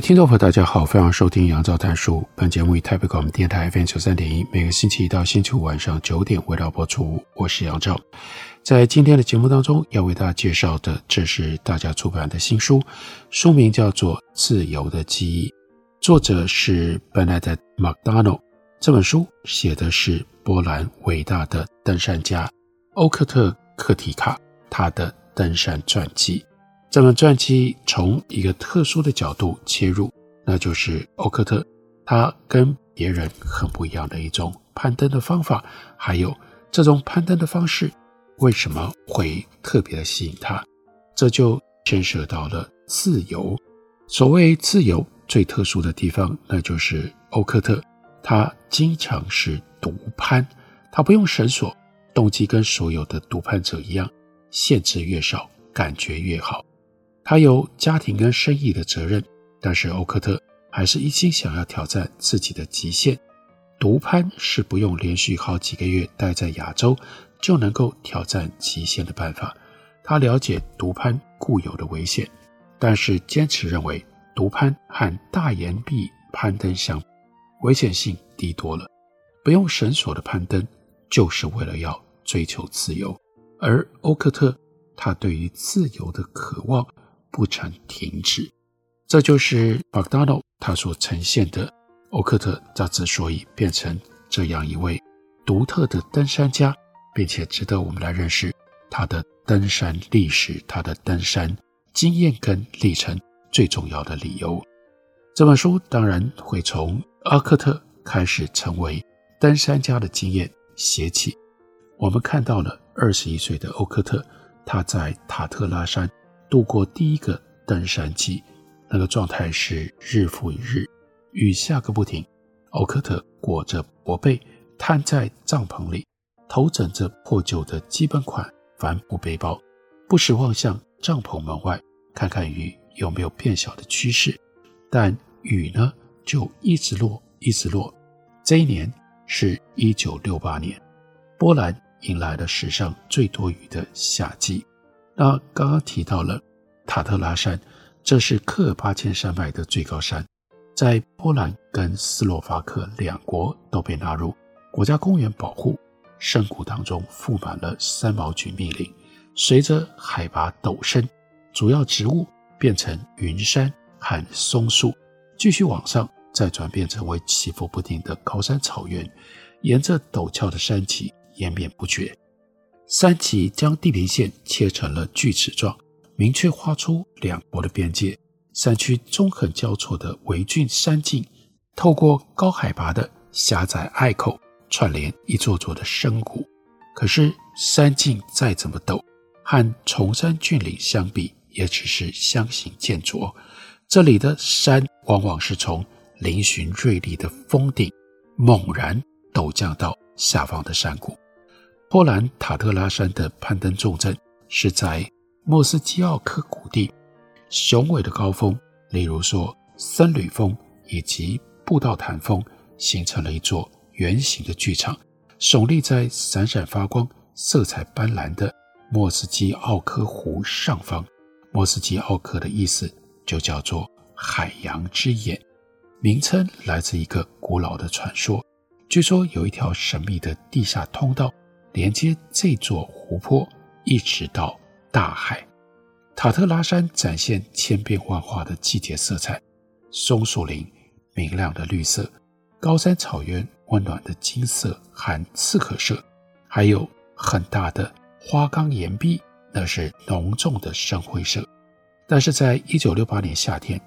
听众朋友，大家好，欢迎收听杨照谈书。本节目以台北广播电台 FM 九三点一，每个星期一到星期五晚上九点为大家播出。我是杨照，在今天的节目当中，要为大家介绍的，这是大家出版的新书，书名叫做《自由的记忆》，作者是 Bernadette Macdonald。这本书写的是波兰伟大的登山家欧克特·克提卡他的登山传记。这本传记从一个特殊的角度切入，那就是欧克特他跟别人很不一样的一种攀登的方法，还有这种攀登的方式为什么会特别的吸引他？这就牵涉到了自由。所谓自由最特殊的地方，那就是欧克特他经常是独攀，他不用绳索，动机跟所有的独攀者一样，限制越少，感觉越好。他有家庭跟生意的责任，但是欧克特还是一心想要挑战自己的极限。独攀是不用连续好几个月待在亚洲就能够挑战极限的办法。他了解独攀固有的危险，但是坚持认为独攀和大岩壁攀登相比，危险性低多了。不用绳索的攀登就是为了要追求自由，而欧克特他对于自由的渴望。不曾停止，这就是 Macdonald 他所呈现的欧克特。他之所以变成这样一位独特的登山家，并且值得我们来认识他的登山历史、他的登山经验跟历程，最重要的理由。这本书当然会从阿克特开始成为登山家的经验写起。我们看到了二十一岁的欧克特，他在塔特拉山。度过第一个登山季，那个状态是日复一日，雨下个不停。欧克特裹着薄被，瘫在帐篷里，头枕着破旧的基本款帆布背包，不时望向帐篷门外，看看雨有没有变小的趋势。但雨呢，就一直落，一直落。这一年是一九六八年，波兰迎来了史上最多雨的夏季。那刚刚提到了塔特拉山，这是克尔巴阡山脉的最高山，在波兰跟斯洛伐克两国都被纳入国家公园保护。山谷当中覆满了三毛櫸密林，随着海拔陡升，主要植物变成云杉和松树，继续往上，再转变成为起伏不定的高山草原，沿着陡峭的山脊延绵不绝。山脊将地平线切成了锯齿状，明确画出两国的边界。山区纵横交错的微峻山径，透过高海拔的狭窄隘口，串联一座座的深谷。可是山径再怎么陡，和崇山峻岭相比，也只是相形见拙。这里的山往往是从嶙峋锐利的峰顶猛然陡降到下方的山谷。波兰塔特拉山的攀登重镇是在莫斯基奥克谷地，雄伟的高峰，例如说僧侣峰以及布道坦峰，形成了一座圆形的剧场，耸立在闪闪发光、色彩斑斓的莫斯基奥克湖上方。莫斯基奥克的意思就叫做海洋之眼，名称来自一个古老的传说，据说有一条神秘的地下通道。连接这座湖泊一直到大海，塔特拉山展现千变万化的季节色彩：松树林明亮的绿色，高山草原温暖的金色和刺客色，还有很大的花岗岩壁，那是浓重的深灰色。但是在一九六八年夏天，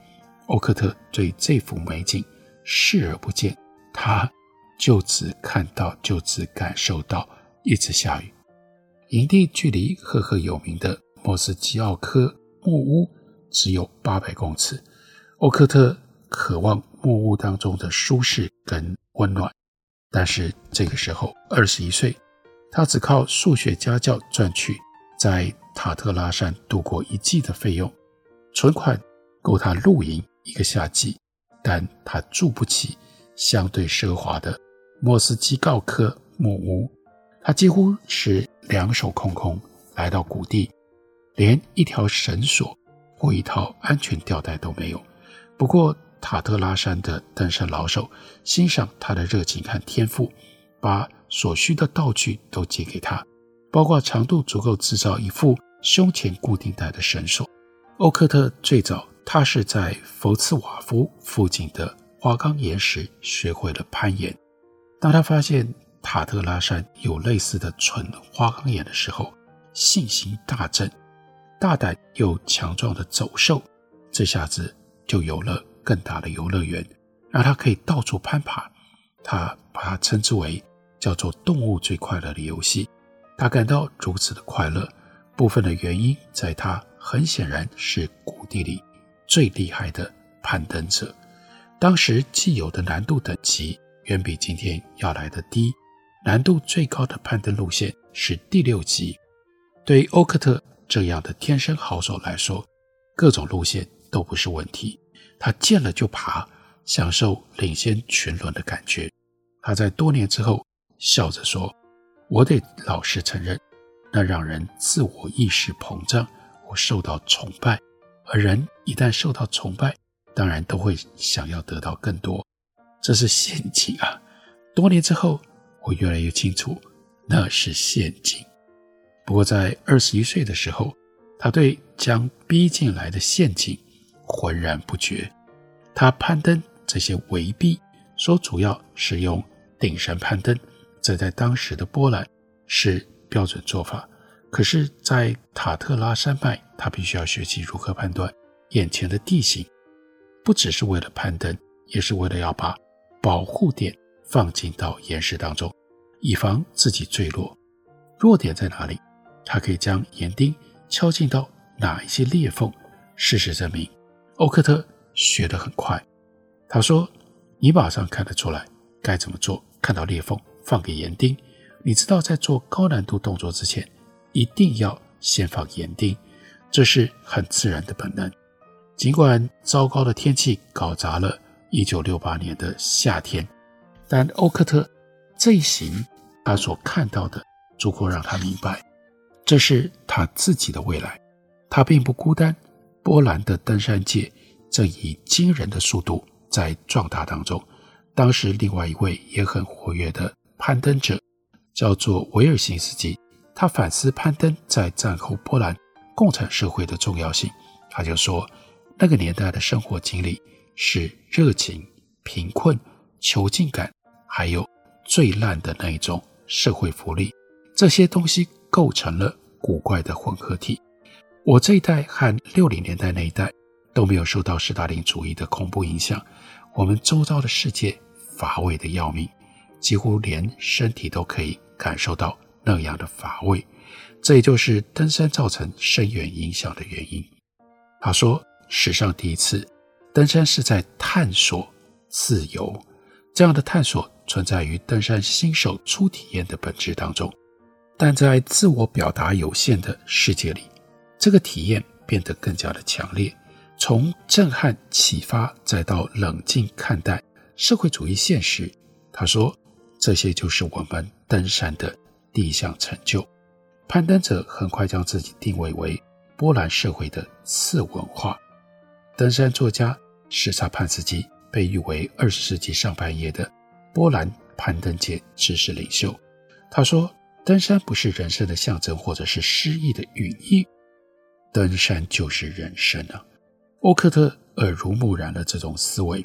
欧克特对这幅美景视而不见，他就只看到，就只感受到。一直下雨，营地距离赫赫有名的莫斯基奥科木屋只有八百公尺。欧克特渴望木屋当中的舒适跟温暖，但是这个时候二十一岁，他只靠数学家教赚取在塔特拉山度过一季的费用，存款够他露营一个夏季，但他住不起相对奢华的莫斯基奥科木屋，他几乎是两手空空来到谷地，连一条绳索或一套安全吊带都没有。不过，塔特拉山的登山老手欣赏他的热情和天赋，把所需的道具都借给他，包括长度足够制造一副胸前固定带的绳索。欧克特最早，他是在弗茨瓦夫附近的花岗岩石学会了攀岩。当他发现塔特拉山有类似的纯花岗岩的时候，信心大振，大胆又强壮的走兽，这下子。就有了更大的游乐园，让他可以到处攀爬。他把它称之为叫做“动物最快乐的游戏”。他感到如此的快乐，部分的原因在他很显然是谷地里最厉害的攀登者。当时既有的难度等级远比今天要来得低，难度最高的攀登路线是第六级。对于欧克特这样的天生好手来说，各种路线。都不是问题。他见了就爬，享受领先群伦的感觉。他在多年之后笑着说：“我得老实承认，那让人自我意识膨胀，我受到崇拜。而人一旦受到崇拜，当然都会想要得到更多。这是陷阱啊！多年之后，我越来越清楚，那是陷阱。不过在二十一岁的时候，他对将逼进来的陷阱。”浑然不觉，他攀登这些围壁，说主要是用顶绳攀登，这在当时的波兰是标准做法。可是，在塔特拉山脉，他必须要学习如何判断眼前的地形，不只是为了攀登，也是为了要把保护点放进到岩石当中，以防自己坠落。弱点在哪里？他可以将岩钉敲进到哪一些裂缝？事实证明。欧克特学得很快，他说：“你马上看得出来该怎么做。看到裂缝，放个岩钉。你知道，在做高难度动作之前，一定要先放岩钉，这是很自然的本能。尽管糟糕的天气搞砸了1968年的夏天，但欧克特这一行，他所看到的足够让他明白，这是他自己的未来。他并不孤单。”波兰的登山界正以惊人的速度在壮大当中。当时，另外一位也很活跃的攀登者叫做维尔辛斯基，他反思攀登在战后波兰共产社会的重要性。他就说，那个年代的生活经历是热情、贫困、囚禁感，还有最烂的那一种社会福利，这些东西构成了古怪的混合体。我这一代和六零年代那一代都没有受到斯大林主义的恐怖影响，我们周遭的世界乏味的要命，几乎连身体都可以感受到那样的乏味。这也就是登山造成深远影响的原因。他说，史上第一次登山是在探索自由，这样的探索存在于登山新手初体验的本质当中，但在自我表达有限的世界里。这个体验变得更加的强烈，从震撼启发，再到冷静看待社会主义现实。他说：“这些就是我们登山的第一项成就。”攀登者很快将自己定位为波兰社会的次文化。登山作家史萨潘斯基被誉为二十世纪上半叶的波兰攀登界知识领袖。他说：“登山不是人生的象征，或者是诗意的语义。”登山就是人生啊！欧克特耳濡目染了这种思维。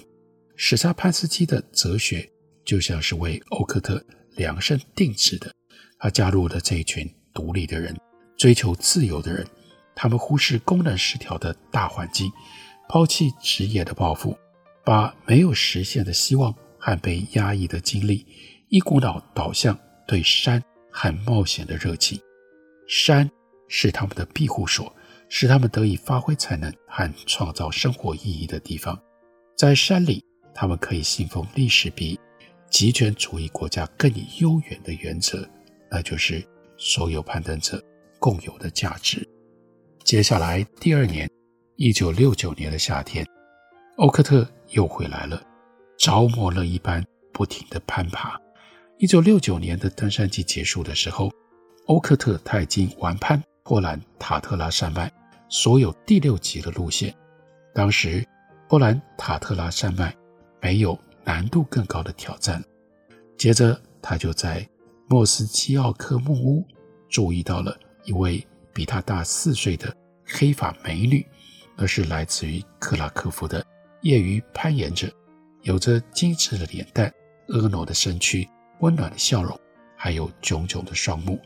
史萨潘斯基的哲学就像是为欧克特量身定制的。他加入了这一群独立的人，追求自由的人。他们忽视功能失调的大环境，抛弃职业的抱负，把没有实现的希望和被压抑的经历，一股脑倒向对山和冒险的热情。山是他们的庇护所，是他们得以发挥才能和创造生活意义的地方。在山里，他们可以信奉历史比极权主义国家更悠远的原则，那就是所有攀登者共有的价值。接下来第二年，一九六九年的夏天，欧克特又回来了，着魔了一般不停地攀爬。一九六九年的登山季结束的时候，欧克特他已经完攀波兰塔特拉山脉所有第六级的路线。当时，波兰塔特拉山脉没有难度更高的挑战。接着，他就在莫斯基奥科木屋注意到了一位比他大四岁的黑发美女，而是来自于克拉科夫的业余攀岩者，有着精致的脸蛋、婀娜的身躯、温暖的笑容，还有炯炯的双目。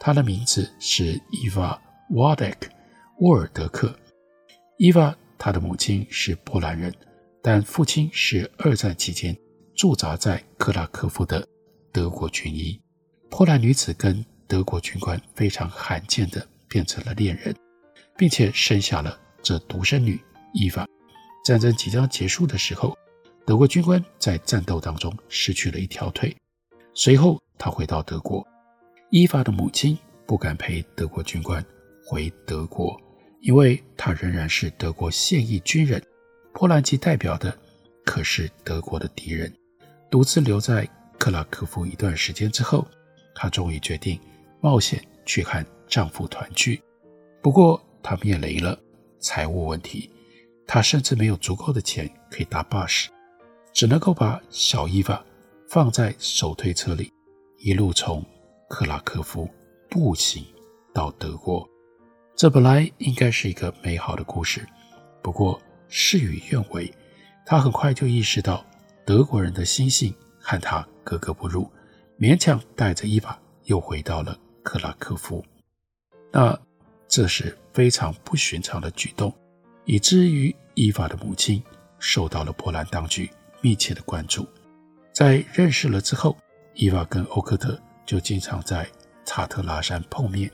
她的名字是伊娃·沃德克·沃尔德克。伊娃，她的母亲是波兰人，但父亲是二战期间驻扎在克拉科夫的德国军医。波兰女子跟德国军官非常罕见的变成了恋人，并且生下了这独生女伊娃。战争即将结束的时候，德国军官在战斗当中失去了一条腿。随后，他回到德国。伊法的母亲不敢陪德国军官回德国，因为他仍然是德国现役军人。波兰籍代表的可是德国的敌人。独自留在克拉科夫一段时间之后，她终于决定冒险去和丈夫团聚。不过，她面临了财务问题，她甚至没有足够的钱可以搭巴士，只能够把小伊娃放在手推车里，一路从克拉科夫步行到德国。这本来应该是一个美好的故事，不过事与愿违，他很快就意识到德国人的心性和他格格不入，勉强带着伊娃又回到了克拉科夫。那这是非常不寻常的举动，以至于伊娃的母亲受到了波兰当局密切的关注。在认识了之后，伊娃跟欧克特就经常在塔特拉山碰面，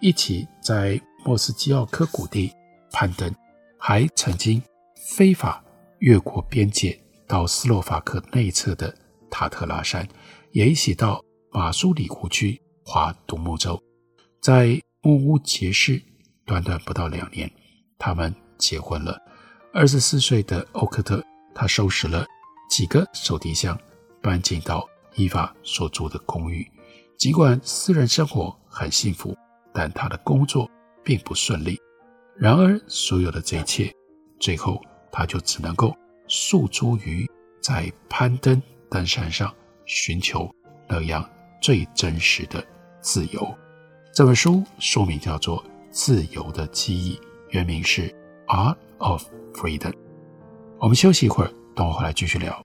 一起在莫斯基奥科谷地攀登，还曾经非法越过边界到斯洛伐克内侧的塔特拉山，也一起到马苏里湖区划独木舟，在木屋结识，短短不到两年，他们结婚了。二十四岁的欧克特，他收拾了几个手提箱，搬进到伊娃所住的公寓。尽管私人生活很幸福，但他的工作并不顺利。然而，所有的这一切，最后他就只能够诉诸于在攀登登山上寻求那样最真实的自由。这本书书名叫做《自由的记忆》，原名是《Art of Freedom》。我们休息一会儿，等我回来继续聊。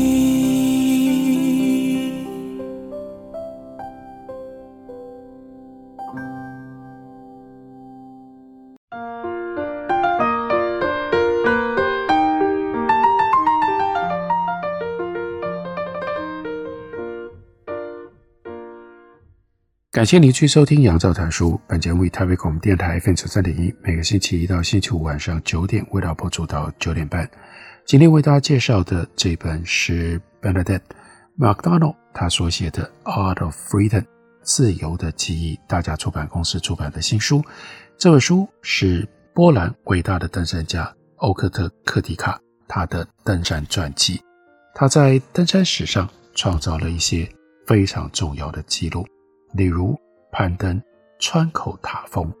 感谢您去收听《杨照谈书》。本节目以台北广播电台 FM 九三点一，每个星期一到星期五晚上九点为大家播出到九点半。今天为大家介绍的这本是 Benedet Macdonald 他所写的《Art of Freedom》自由的记忆，大家出版公司出版的新书。这本书是波兰伟大的登山家欧克特·克迪卡他的登山传记。他在登山史上创造了一些非常重要的记录。例如攀登川口塔峰，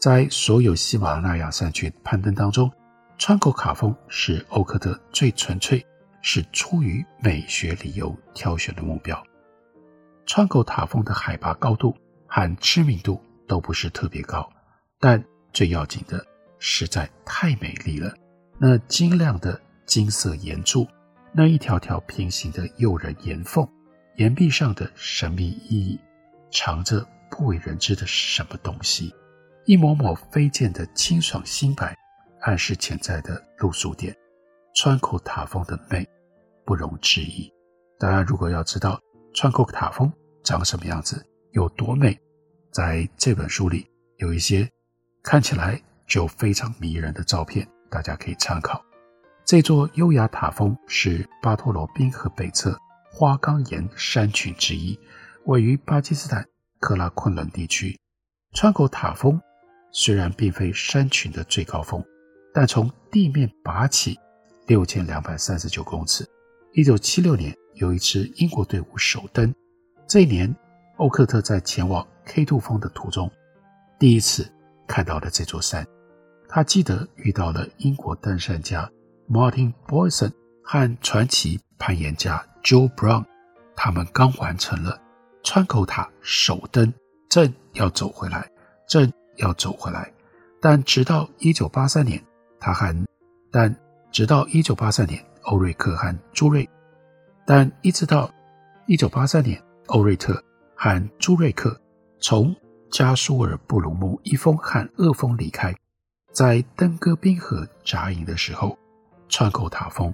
在所有喜马拉雅山区攀登当中，川口塔峰是欧克特最纯粹、是出于美学理由挑选的目标。川口塔峰的海拔高度和知名度都不是特别高，但最要紧的实在太美丽了。那晶亮的金色岩柱，那一条条平行的诱人岩缝，岩壁上的神秘意义。藏着不为人知的什么东西，一抹抹飞溅的清爽新白，暗示潜在的露宿点。川口塔峰的美不容置疑。当然如果要知道川口塔峰长什么样子，有多美，在这本书里有一些看起来就非常迷人的照片，大家可以参考。这座优雅塔峰是巴托罗冰河北侧花岗岩山群之一。位于巴基斯坦克拉昆仑地区，川口塔峰虽然并非山群的最高峰，但从地面拔起六千两百三十九公尺。一九七六年，有一支英国队伍首登。这一年，欧克特在前往 K2 峰的途中，第一次看到了这座山。他记得遇到了英国登山家 Martin Boyson 和传奇攀岩家 Joe Brown，他们刚完成了。川口塔首登，正要走回来，正要走回来，但直到一九八三年，他喊，但直到一九八三年，欧瑞克和朱瑞，但一直到一九八三年，欧瑞特和朱瑞克从加苏尔布鲁木一峰和二峰离开，在登哥宾河扎营的时候，川口塔峰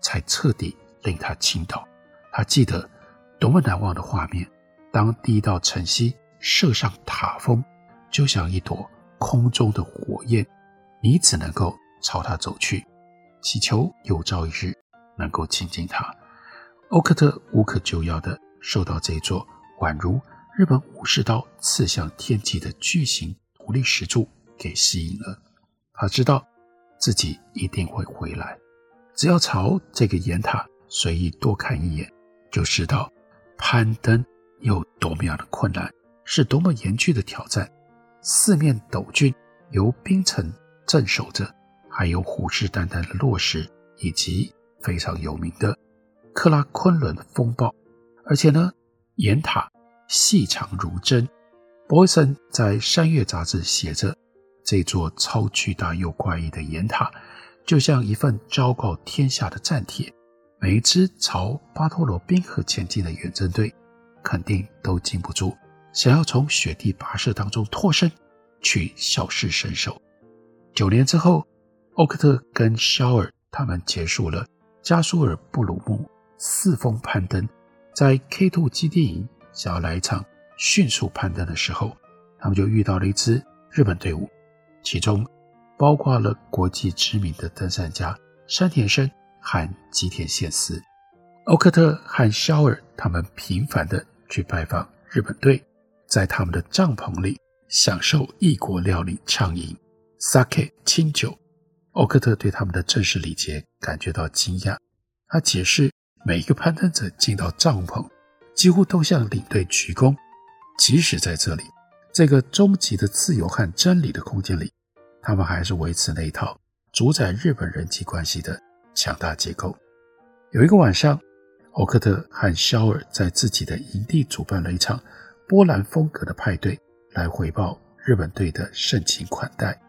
才彻底令他倾倒。他记得多么难忘的画面。当第一道晨曦射上塔峰，就像一朵空中的火焰，你只能够朝它走去，祈求有朝一日能够亲近它。欧克特无可救药地受到这座宛如日本武士刀刺向天际的巨型独立石柱给吸引了。他知道自己一定会回来，只要朝这个岩塔随意多看一眼，就知道攀登。有多么样的困难，是多么严峻的挑战。四面陡峻，由冰层镇守着，还有虎视眈眈的落石，以及非常有名的克拉昆仑风暴。而且呢，岩塔细长如针。博伊森在《山岳》杂志写着：“这座超巨大又怪异的岩塔，就像一份昭告天下的战帖。每一支朝巴托罗冰河前进的远征队。”肯定都禁不住想要从雪地跋涉当中脱身，去小试身手。九年之后，欧克特跟肖尔他们结束了加苏尔布鲁木四峰攀登，在 K2 基地营想要来一场迅速攀登的时候，他们就遇到了一支日本队伍，其中包括了国际知名的登山家山田生和吉田宪司。欧克特和肖尔他们频繁地。去拜访日本队，在他们的帐篷里享受异国料理畅饮 sake 清酒。欧克特对他们的正式礼节感觉到惊讶。他解释，每一个攀登者进到帐篷，几乎都向领队鞠躬。即使在这里，这个终极的自由和真理的空间里，他们还是维持那一套主宰日本人际关系的强大结构。有一个晚上。欧克特和肖尔在自己的营地主办了一场波兰风格的派对，来回报日本队的盛情款待。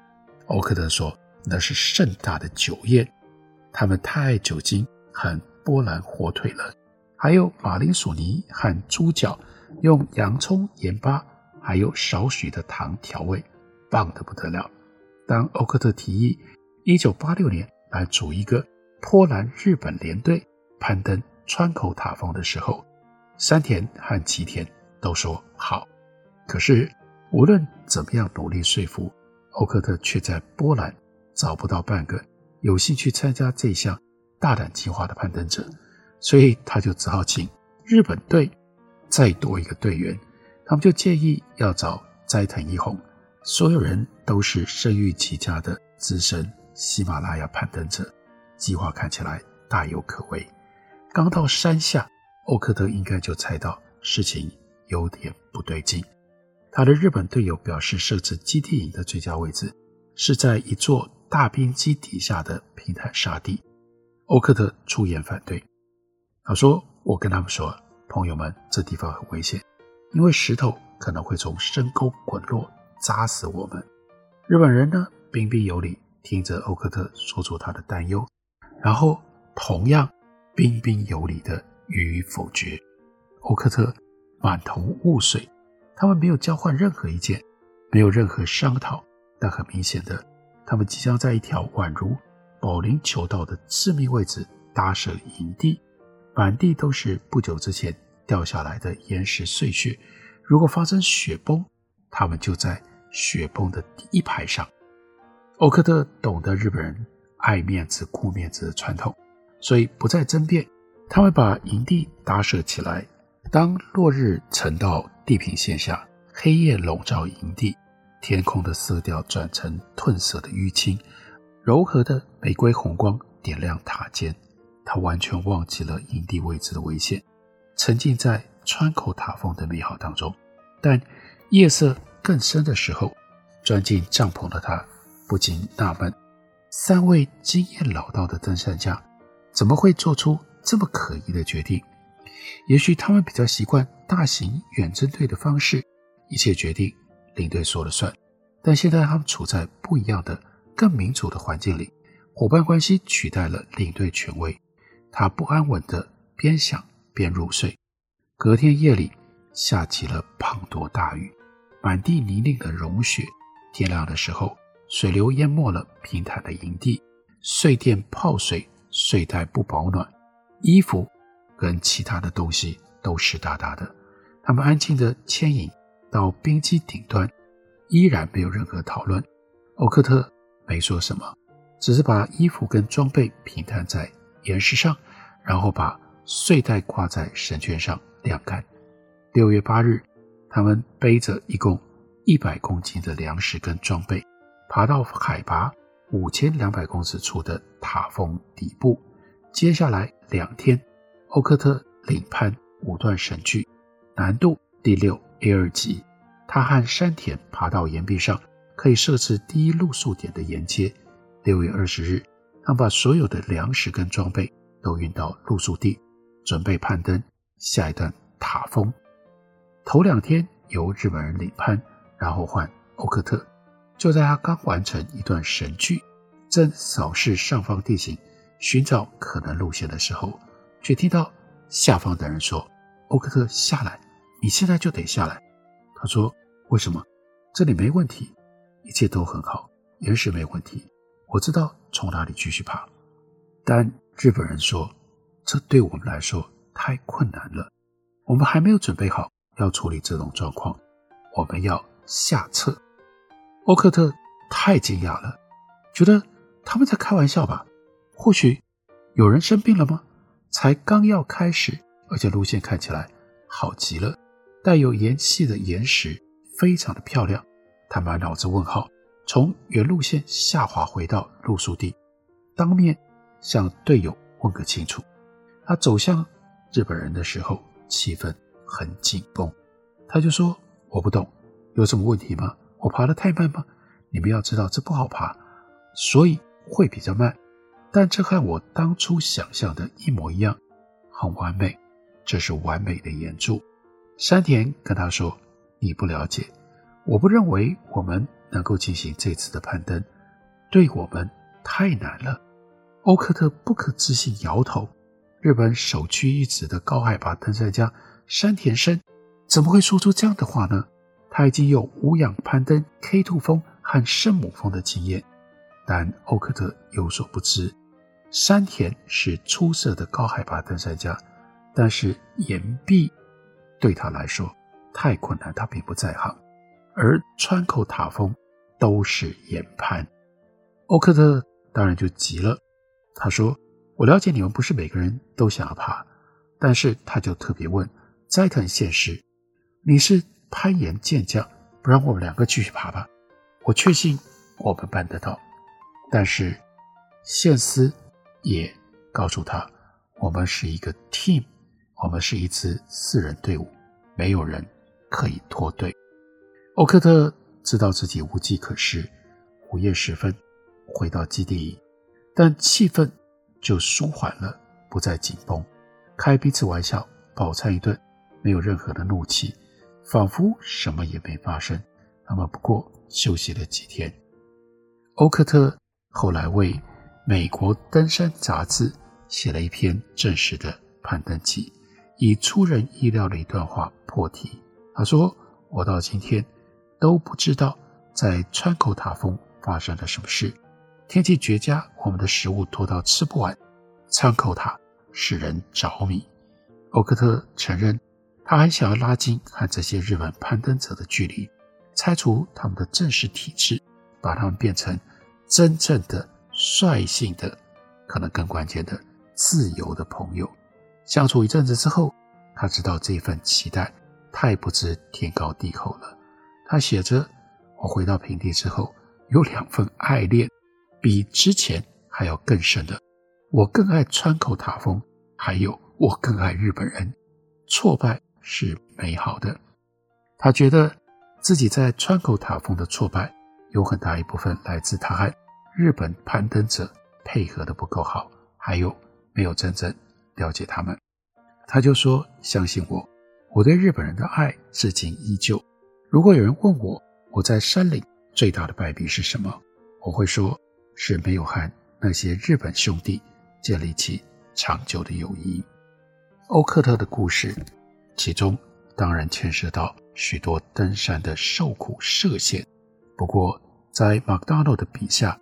欧克特说：“那是盛大的酒宴，他们太爱酒精和波兰火腿了，还有马铃薯泥和猪脚，用洋葱、盐巴还有少许的糖调味，棒得不得了。”当欧克特提议1986年来组一个波兰日本联队攀登。川口塔峰的时候，山田和吉田都说好。可是无论怎么样努力说服，欧克特却在波兰找不到半个有兴趣参加这项大胆计划的攀登者，所以他就只好请日本队再多一个队员。他们就建议要找斋藤一雄，所有人都是声誉极佳的资深喜马拉雅攀登者，计划看起来大有可为。刚到山下，欧克特应该就猜到事情有点不对劲。他的日本队友表示，设置基地营的最佳位置是在一座大冰基底下的平坦沙地。欧克特出言反对，他说：“我跟他们说，朋友们，这地方很危险。”因为石头可能会从深沟滚落，砸死我们。日本人呢，彬彬有礼，听着欧克特说出他的担忧，然后同样彬彬有礼地予以否决。欧克特满头雾水，他们没有交换任何意见，没有任何商讨，但很明显的，他们即将在一条宛如保龄球道的致命位置搭设营地，满地都是不久之前。掉下来的岩石碎屑，如果发生雪崩，他们就在雪崩的第一排上。欧克特懂得日本人爱面子、顾面子的传统，所以不再争辩。他们把营地搭设起来。当落日沉到地平线下，黑夜笼罩营地，天空的色调转成褪色的淤青，柔和的玫瑰红光点亮塔尖。他完全忘记了营地位置的危险。沉浸在川口塔峰的美好当中，但夜色更深的时候，钻进帐篷的他不禁纳闷：三位经验老道的登山家怎么会做出这么可疑的决定？也许他们比较习惯大型远征队的方式，一切决定领队说了算。但现在他们处在不一样的、更民主的环境里，伙伴关系取代了领队权威。他不安稳地边想。边入睡。隔天夜里下起了滂沱大雨，满地泥泞的融雪。天亮的时候，水流淹没了平坦的营地，碎电泡水，睡袋不保暖，衣服跟其他的东西都湿哒哒的。他们安静地牵引到冰基顶端，依然没有任何讨论。欧克特没说什么，只是把衣服跟装备平摊在岩石上，然后把。睡袋挂在绳圈上晾干。六月八日，他们背着一共一百公斤的粮食跟装备，爬到海拔五千两百公尺处的塔峰底部。接下来两天，欧克特领攀五段神距，难度第六 A 二级。他和山田爬到岩壁上，可以设置第一露宿点的岩阶。六月二十日，他把所有的粮食跟装备都运到露宿地。准备攀登下一段塔峰。头两天由日本人领攀，然后换欧克特。就在他刚完成一段神剧，正扫视上方地形，寻找可能路线的时候，却听到下方的人说：“欧克特，下来！你现在就得下来。”他说：“为什么？这里没问题，一切都很好，岩石没问题，我知道从哪里继续爬。”但日本人说。这对我们来说太困难了，我们还没有准备好要处理这种状况，我们要下撤。欧克特太惊讶了，觉得他们在开玩笑吧？或许有人生病了吗？才刚要开始，而且路线看起来好极了，带有岩系的岩石非常的漂亮。他满脑子问号，从原路线下滑回到露宿地，当面向队友问个清楚。他走向日本人的时候，气氛很紧绷。他就说：“我不懂，有什么问题吗？我爬得太慢吗？你们要知道，这不好爬，所以会比较慢。但这和我当初想象的一模一样，很完美。这是完美的岩柱。”山田跟他说：“你不了解，我不认为我们能够进行这次的攀登，对我们太难了。”欧克特不可置信摇头。日本首屈一指的高海拔登山家山田升怎么会说出这样的话呢？他已经有无氧攀登 K2 峰和圣母峰的经验，但欧克特有所不知，山田是出色的高海拔登山家，但是岩壁对他来说太困难，他并不在行。而川口塔峰都是岩攀，欧克特当然就急了。他说：“我了解你们不是每个人都想要爬，但是他就特别问斋藤宪司：‘你是攀岩健将，不让我们两个继续爬吧？’我确信我们办得到。但是宪斯也告诉他：‘我们是一个 team，我们是一支四人队伍，没有人可以脱队。’欧克特知道自己无计可施，午夜时分回到基地营。”但气氛就舒缓了，不再紧绷，开彼此玩笑，饱餐一顿，没有任何的怒气，仿佛什么也没发生。他们不过休息了几天。欧克特后来为《美国登山杂志》写了一篇正式的攀登记，以出人意料的一段话破题。他说：“我到今天都不知道在川口塔峰发生了什么事。”天气绝佳，我们的食物多到吃不完。川口塔使人着迷。欧克特承认，他还想要拉近和这些日本攀登者的距离，拆除他们的正式体制，把他们变成真正的率性的，可能更关键的自由的朋友。相处一阵子之后，他知道这份期待太不知天高地厚了。他写着：“我回到平地之后，有两份爱恋。”比之前还要更深的，我更爱川口塔峰，还有我更爱日本人。挫败是美好的。他觉得自己在川口塔峰的挫败，有很大一部分来自他和日本攀登者配合的不够好，还有没有真正了解他们。他就说：“相信我，我对日本人的爱至今依旧。如果有人问我，我在山岭最大的败笔是什么，我会说。”是没有和那些日本兄弟建立起长久的友谊。欧克特的故事，其中当然牵涉到许多登山的受苦涉险。不过，在 McDonald 的笔下，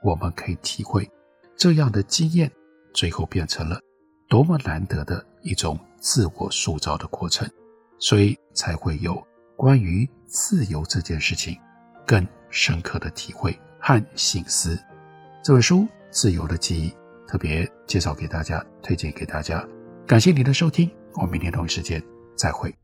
我们可以体会这样的经验，最后变成了多么难得的一种自我塑造的过程，所以才会有关于自由这件事情更深刻的体会和省思。这本书《自由的记忆》特别介绍给大家，推荐给大家。感谢您的收听，我们明天同一时间再会。